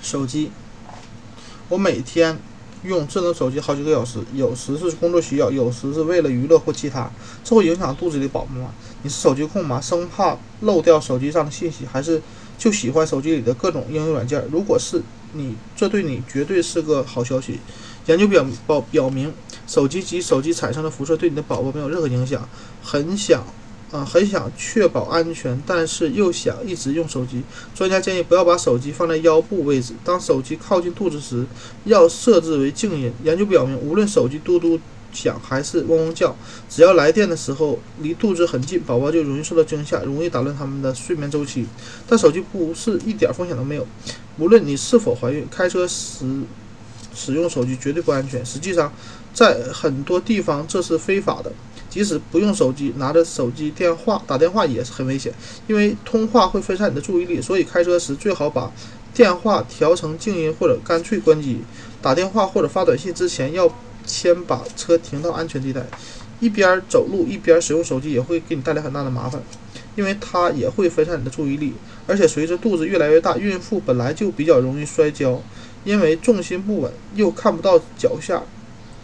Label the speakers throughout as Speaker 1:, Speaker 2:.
Speaker 1: 手机，我每天用智能手机好几个小时，有时是工作需要，有时是为了娱乐或其他，这会影响肚子里的饱满吗？你是手机控吗？生怕漏掉手机上的信息，还是就喜欢手机里的各种应用软件？如果是你，这对你绝对是个好消息。研究表表表明，手机及手机产生的辐射对你的宝宝没有任何影响。很想。啊，很想确保安全，但是又想一直用手机。专家建议不要把手机放在腰部位置，当手机靠近肚子时，要设置为静音。研究表明，无论手机嘟嘟响还是嗡嗡叫，只要来电的时候离肚子很近，宝宝就容易受到惊吓，容易打乱他们的睡眠周期。但手机不是一点风险都没有，无论你是否怀孕，开车时使用手机绝对不安全。实际上，在很多地方这是非法的。即使不用手机，拿着手机电话打电话也是很危险，因为通话会分散你的注意力。所以开车时最好把电话调成静音或者干脆关机。打电话或者发短信之前，要先把车停到安全地带。一边走路一边使用手机也会给你带来很大的麻烦，因为它也会分散你的注意力。而且随着肚子越来越大，孕妇本来就比较容易摔跤，因为重心不稳又看不到脚下，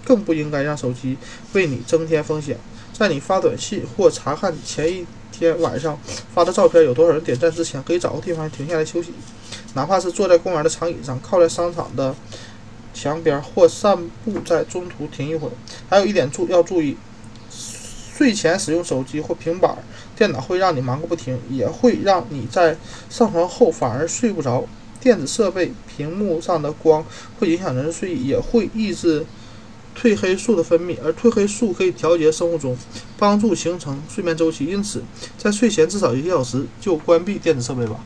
Speaker 1: 更不应该让手机为你增添风险。在你发短信或查看前一天晚上发的照片有多少人点赞之前，可以找个地方停下来休息，哪怕是坐在公园的长椅上，靠在商场的墙边，或散步在中途停一会儿。还有一点注要注意，睡前使用手机或平板电脑会让你忙个不停，也会让你在上床后反而睡不着。电子设备屏幕上的光会影响人的睡意，也会抑制。褪黑素的分泌，而褪黑素可以调节生物钟，帮助形成睡眠周期。因此，在睡前至少一个小时就关闭电子设备吧。